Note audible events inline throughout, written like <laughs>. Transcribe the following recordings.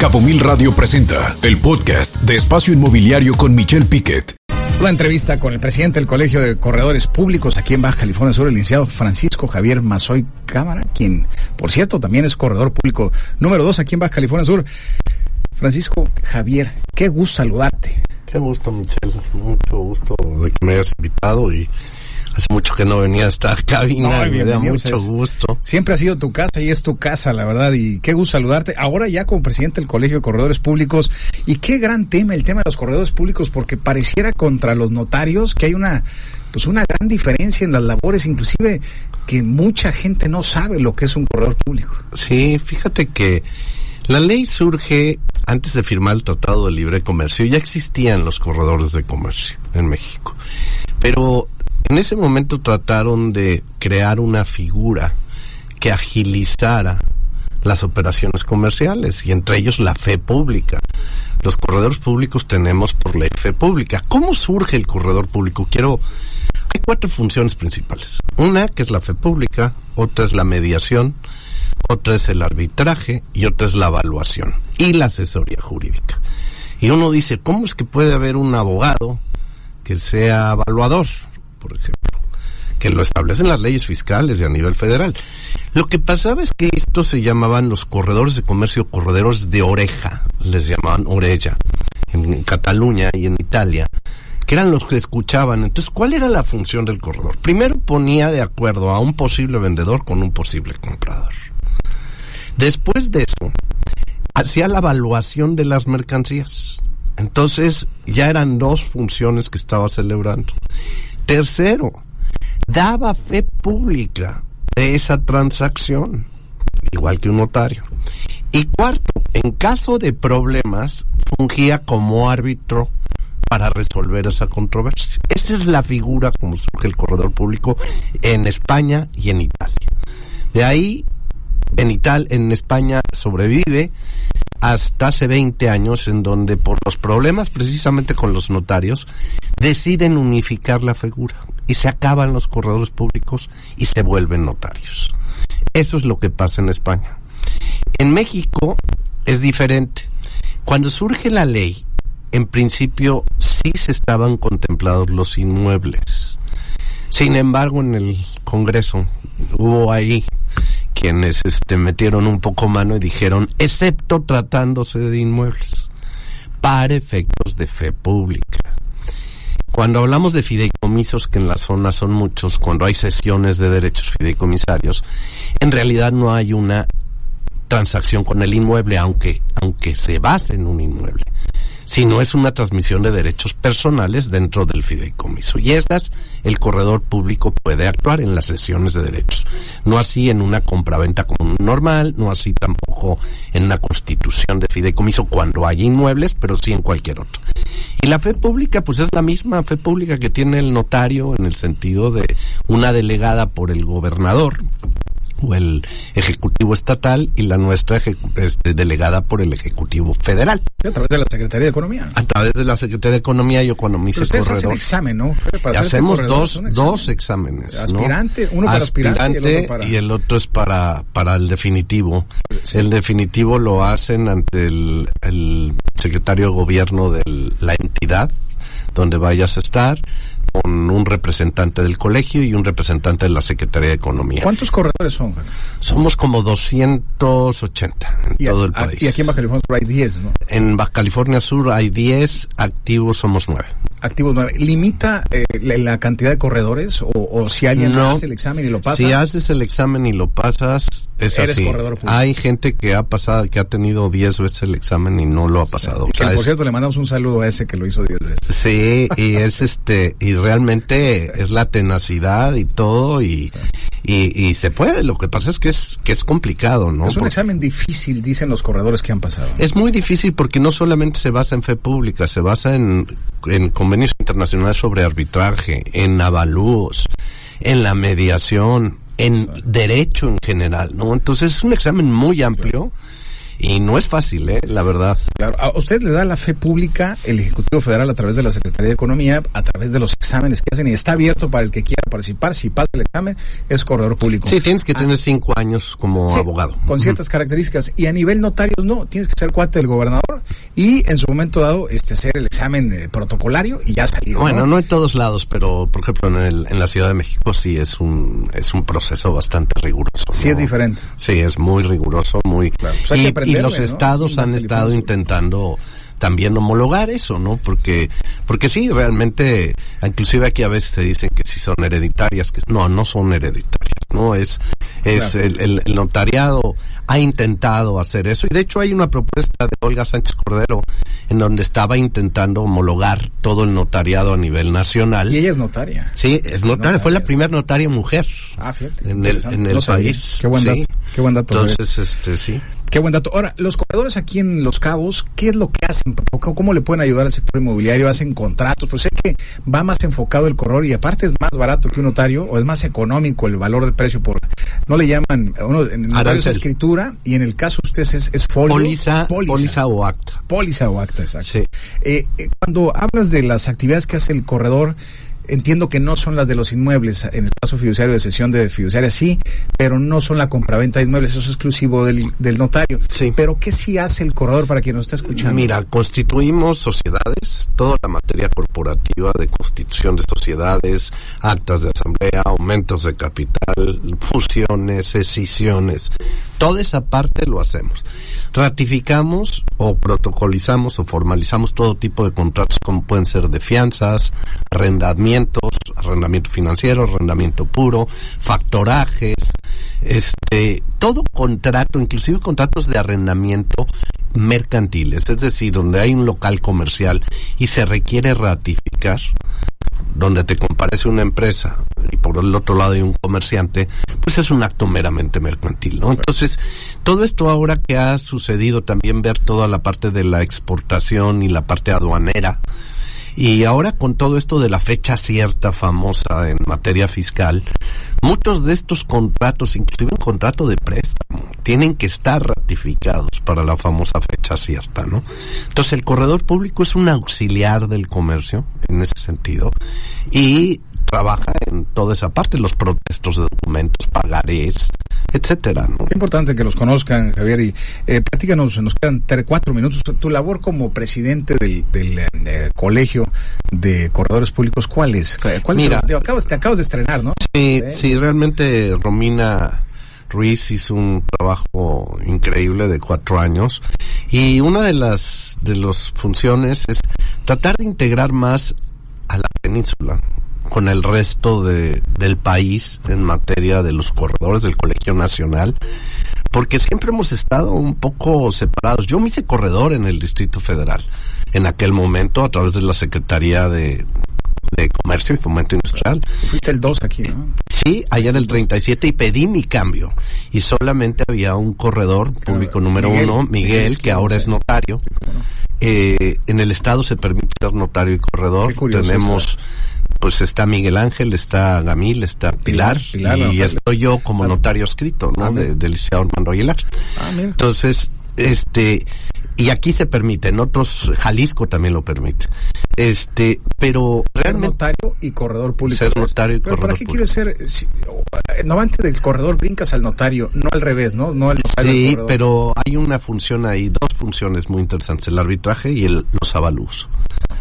Cabo Mil Radio presenta el podcast de Espacio Inmobiliario con Michelle Piquet. Una entrevista con el presidente del Colegio de Corredores Públicos aquí en Baja California Sur, el licenciado Francisco Javier Mazoy Cámara, quien, por cierto, también es corredor público número dos aquí en Baja California Sur. Francisco Javier, qué gusto saludarte. Qué gusto, Michelle. Mucho gusto de que me hayas invitado y hace mucho que no venía a esta cabina. <laughs> No, me da mucho es- gusto. Siempre ha sido tu casa y es tu casa, la verdad, y qué gusto saludarte. Ahora ya como presidente del Colegio de Corredores Públicos, y qué gran tema el tema de los corredores públicos, porque pareciera contra los notarios que hay una, pues una gran diferencia en las labores, inclusive que mucha gente no sabe lo que es un corredor público. Sí, fíjate que la ley surge antes de firmar el Tratado de Libre Comercio. Ya existían los corredores de comercio en México. Pero en ese momento trataron de crear una figura que agilizara las operaciones comerciales y entre ellos la fe pública. Los corredores públicos tenemos por ley fe pública. ¿Cómo surge el corredor público? Quiero hay cuatro funciones principales. Una que es la fe pública, otra es la mediación, otra es el arbitraje y otra es la evaluación y la asesoría jurídica. Y uno dice, ¿cómo es que puede haber un abogado que sea evaluador, por ejemplo? Que lo establecen las leyes fiscales y a nivel federal. Lo que pasaba es que estos se llamaban los corredores de comercio, corredores de oreja, les llamaban orella, en Cataluña y en Italia que eran los que escuchaban. Entonces, ¿cuál era la función del corredor? Primero ponía de acuerdo a un posible vendedor con un posible comprador. Después de eso, hacía la evaluación de las mercancías. Entonces, ya eran dos funciones que estaba celebrando. Tercero, daba fe pública de esa transacción, igual que un notario. Y cuarto, en caso de problemas, fungía como árbitro para resolver esa controversia. Esa es la figura como surge el corredor público en España y en Italia. De ahí, en Italia, en España sobrevive hasta hace 20 años en donde por los problemas precisamente con los notarios deciden unificar la figura y se acaban los corredores públicos y se vuelven notarios. Eso es lo que pasa en España. En México es diferente. Cuando surge la ley, en principio sí se estaban contemplados los inmuebles. Sin embargo, en el Congreso hubo ahí quienes este, metieron un poco mano y dijeron, excepto tratándose de inmuebles, para efectos de fe pública. Cuando hablamos de fideicomisos, que en la zona son muchos, cuando hay sesiones de derechos fideicomisarios, en realidad no hay una transacción con el inmueble, aunque, aunque se base en un inmueble sino es una transmisión de derechos personales dentro del fideicomiso. Y esas el corredor público puede actuar en las sesiones de derechos. No así en una compraventa común normal, no así tampoco en una constitución de fideicomiso cuando hay inmuebles, pero sí en cualquier otro. Y la fe pública, pues es la misma fe pública que tiene el notario en el sentido de una delegada por el gobernador o el Ejecutivo Estatal y la nuestra este, delegada por el Ejecutivo Federal. A través de la Secretaría de Economía. A través de la Secretaría de Economía, yo cuando me hice Pero ustedes hacen corredor, examen, ¿no? Para este hacemos corredor, dos, examen. dos exámenes. ¿no? Aspirante, uno para aspirante y el otro para- y el otro es para, para el definitivo. El definitivo lo hacen ante el, el secretario de gobierno de la entidad donde vayas a estar, con un representante del colegio y un representante de la Secretaría de Economía. ¿Cuántos corredores son? Somos como 280 en Y, todo a- el país. y aquí en Baja California Sur hay 10, ¿no? En Baja California Sur hay 10, activos somos 9. Activos 9. ¿Limita eh, la, la cantidad de corredores? O, o si alguien No. hace el examen y lo pasa? Si haces el examen y lo pasas, es Eres así. corredor público. Hay gente que ha pasado, que ha tenido 10 veces el examen y no lo ha pasado. O Que, sea, por es- cierto, le mandamos un saludo a ese que lo hizo 10 veces. Sí, y es este, y realmente <laughs> es la tenacidad y todo, y, y, y se puede. Lo que pasa es que es, que es complicado, ¿no? es un examen difícil, dicen los corredores que han pasado. Es muy difícil porque no solamente se basa en fe pública, se basa en, en convenios internacionales sobre arbitraje, en avalúos, en la mediación, en derecho en general, ¿no? Entonces es un examen muy amplio Y no es fácil, ¿eh? La verdad. Claro. A usted le da la fe pública el Ejecutivo Federal a través de la Secretaría de Economía, a través de los exámenes que hacen y está abierto para el que quiera participar. Si pasa el examen, es corredor público. Sí, tienes que tener cinco años como Sí, abogado. Con ciertas características. Y a nivel notario, no, tienes que ser cuate del gobernador y en su momento dado este hacer el examen eh, protocolario y ya salir. ¿no? Bueno, no en todos lados, pero por ejemplo en, el, en la Ciudad de México sí es un es un proceso bastante riguroso. Sí ¿no? es diferente. Sí, es muy riguroso, muy Claro, pues y, los ¿no? estados han estado intentando también homologar eso, ¿no? Porque porque sí, realmente inclusive aquí a veces se dicen que sí son hereditarias, que no, no son hereditarias, no es es Claro. el, el- el notariado ha intentado hacer eso y de hecho hay una propuesta de Olga Sánchez Cordero en donde estaba intentando homologar todo el notariado a nivel nacional. Y ella es notaria. Sí, es notaria, fue la primera notaria mujer Ah, fíjate. en el, en el No país. Qué buen sí. dato. Qué buen dato. Entonces, este, sí. Qué buen dato. Ahora, los corredores aquí en Los Cabos, ¿qué es lo que hacen? ¿Cómo cómo le pueden ayudar al sector inmobiliario? ¿Hacen contratos? Pues sé que va más enfocado el corredor y aparte es más barato que un notario o es más económico el valor de precio por... No le llaman... Uno, en es escritura y en el caso de ustedes es, es folio. Póliza, póliza o acta. Póliza o acta, exacto. Sí. Eh, eh, cuando hablas de las actividades que hace el corredor, entiendo que no son las de los inmuebles. En el caso fiduciario de sesión de fiduciaria sí, pero no son la compraventa de inmuebles. Eso es exclusivo del, del notario. Sí. Pero ¿qué sí hace el corredor para quien nos está escuchando? Mira, constituimos sociedades, toda la materia corporativa de constitución de sociedades, actas de asamblea, aumentos de capital, fusiones, escisiones, toda esa parte lo hacemos. Ratificamos o protocolizamos o formalizamos todo tipo de contratos como pueden ser de fianzas, arrendamientos, arrendamiento financiero, arrendamiento puro, factorajes, este, todo contrato, inclusive contratos de arrendamiento mercantiles, es decir, donde hay un local comercial y se requiere ratificar, donde te comparece una empresa por el otro lado hay un comerciante, pues es un acto meramente mercantil, ¿no? Entonces, todo esto ahora que ha sucedido, también ver toda la parte de la exportación y la parte aduanera, y ahora con todo esto de la fecha cierta famosa en materia fiscal, muchos de estos contratos, inclusive un contrato de préstamo, tienen que estar ratificados para la famosa fecha cierta, ¿no? Entonces el corredor público es un auxiliar del comercio en ese sentido y trabaja en toda esa parte, los protestos de documentos, pagarés, etcétera, ¿no? Qué importante que los conozcan, Javier. Y eh, platícanos, nos quedan tres, cuatro minutos. Tu labor como presidente del, del eh, colegio de corredores públicos, ¿cuál es? ¿Cuál es Mira. el- te, acabas, te acabas de estrenar, ¿no? Sí, Sí. sí, realmente Romina Ruiz hizo un trabajo increíble de cuatro años y una de las de las funciones es tratar de integrar más a la península con el resto de, del país en materia de los corredores del Colegio Nacional porque siempre hemos estado un poco separados. Yo me hice corredor en el Distrito Federal en aquel momento a través de la Secretaría de, de Comercio y Fomento Industrial. Fuiste el 2 aquí, ¿no? Sí, allá del 37 y pedí mi cambio. Y solamente había un corredor público número Miguel, uno, Miguel Miguel, que ahora es notario. Eh, en el estado se permite ser notario y corredor. Tenemos, pues está Miguel Ángel, está Gamil, está Pilar, Pilar, y estoy yo como notario escrito, ¿no? Ah, De, del licenciado Armando Aguilar. Ah, mira. Entonces, este, y aquí se permite, en otros, Jalisco también lo permite. Este, pero Ser notario y corredor público. Ser notario y Pero ¿para qué público. quieres ser? eh, no antes del corredor brincas al notario, no al revés, ¿no? No al notario Sí, pero hay una función ahí, dos funciones muy interesantes, el arbitraje y el, los avalúos.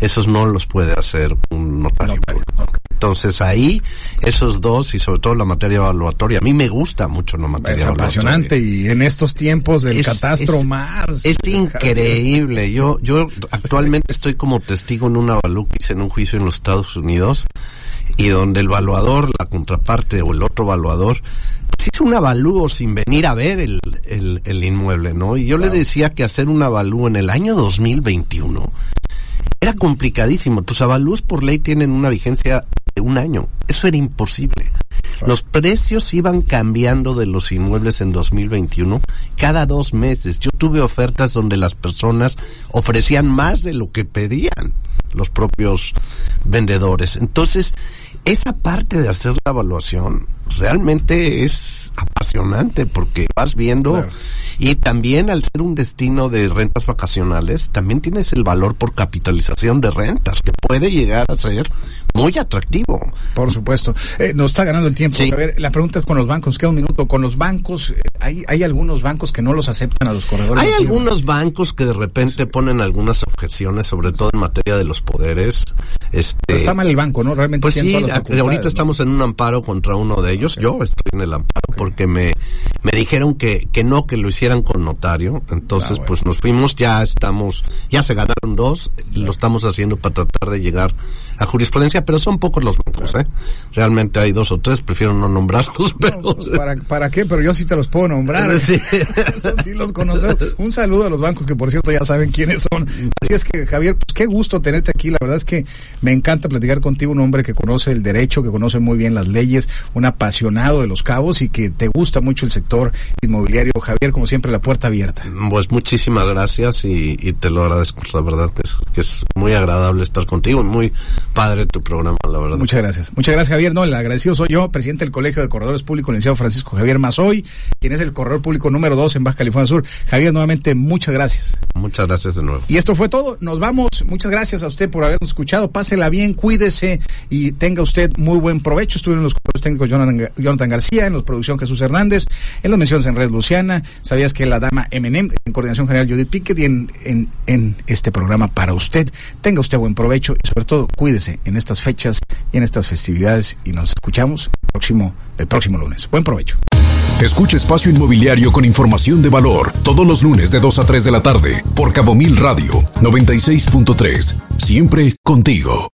Esos no los puede hacer un notario. Notario, público. Entonces ahí, esos dos y sobre todo la materia evaluatoria, a mí me gusta mucho la materia Es evaluatoria. apasionante y en estos tiempos del Es- catastro es- más. Es increíble. Yo, yo actualmente estoy como testigo en un avalúo que hice en un juicio en los Estados Unidos y donde el evaluador, la contraparte o el otro evaluador, pues hizo un avalúo sin venir a ver el, el, el inmueble, ¿no? Y yo le decía que hacer un avalúo en el año 2021 era complicadísimo. Tus avalúos por ley tienen una vigencia de un año. Eso era imposible. Los precios iban cambiando de los inmuebles en 2021 cada dos meses. Yo tuve ofertas donde las personas ofrecían más de lo que pedían los propios vendedores. Entonces, esa parte de hacer la evaluación realmente es apasionante porque vas viendo y también al ser un destino de rentas vacacionales, también tienes el valor por capitalización de rentas que puede llegar a ser muy atractivo. Por supuesto. Eh, nos está ganando el tiempo. A ver, la pregunta es con los bancos. Queda un minuto. Con los bancos, eh, hay, hay algunos bancos que no los aceptan a los corredores. Hay algunos bancos que de repente ponen algunas objeciones, sobre todo en materia de los poderes. Este, está mal el banco, ¿no? Realmente. Pues sí, ahorita estamos en un amparo contra uno de ellos. Yo estoy en el amparo porque me, me dijeron que, que no, que lo hicieran con notario. Entonces, ah, pues nos fuimos, ya estamos, ya se ganaron dos, lo estamos haciendo para tratar de llegar a jurisprudencia, pero son pocos los bancos, ¿eh? Realmente hay dos o tres, prefiero no nombrarlos, pero... Pues, ¿para, ¿para, qué? Pero yo sí te los puedo nombrar. Sí. <laughs> sí los conocemos. Un saludo a los bancos que, por cierto, ya saben quiénes son. Así es que, Javier, pues qué gusto tenerte aquí. La verdad es que me encanta platicar contigo, un hombre que conoce el derecho, que conoce muy bien las leyes, un apasionado de los cabos y que te gusta mucho el sector inmobiliario. Javier, como siempre, la puerta abierta. Pues muchísimas gracias y, te lo agradezco. La verdad es que es muy agradable estar contigo, muy padre tu programa, la verdad. Muchas gracias. Muchas gracias, Javier. No, el agradecido soy yo, presidente del Colegio de Corredores Públicos, el licenciado Francisco Javier Mazoy, quien es el corredor público número dos en Baja California Sur. Javier, nuevamente, muchas gracias. Muchas gracias de nuevo. Y esto fue todo. Nos vamos. Muchas gracias a usted por habernos escuchado. Pásela bien, cuídese y tenga usted muy buen provecho. Estuve en los técnicos Jonathan, García, en los producción Jesús Hernández, en los menciones en Red Luciana. Sabías que la dama Eminem, en coordinación general Judith Pickett y en, este programa para usted. Tenga usted buen provecho y sobre todo cuídese en estas fechas y en estas festividades y nos escuchamos el próximo, el próximo lunes. Buen provecho. Escucha Espacio Inmobiliario con información de valor todos los lunes de 2 a 3 de la tarde por Cabo Mil Radio 96.3. Siempre contigo.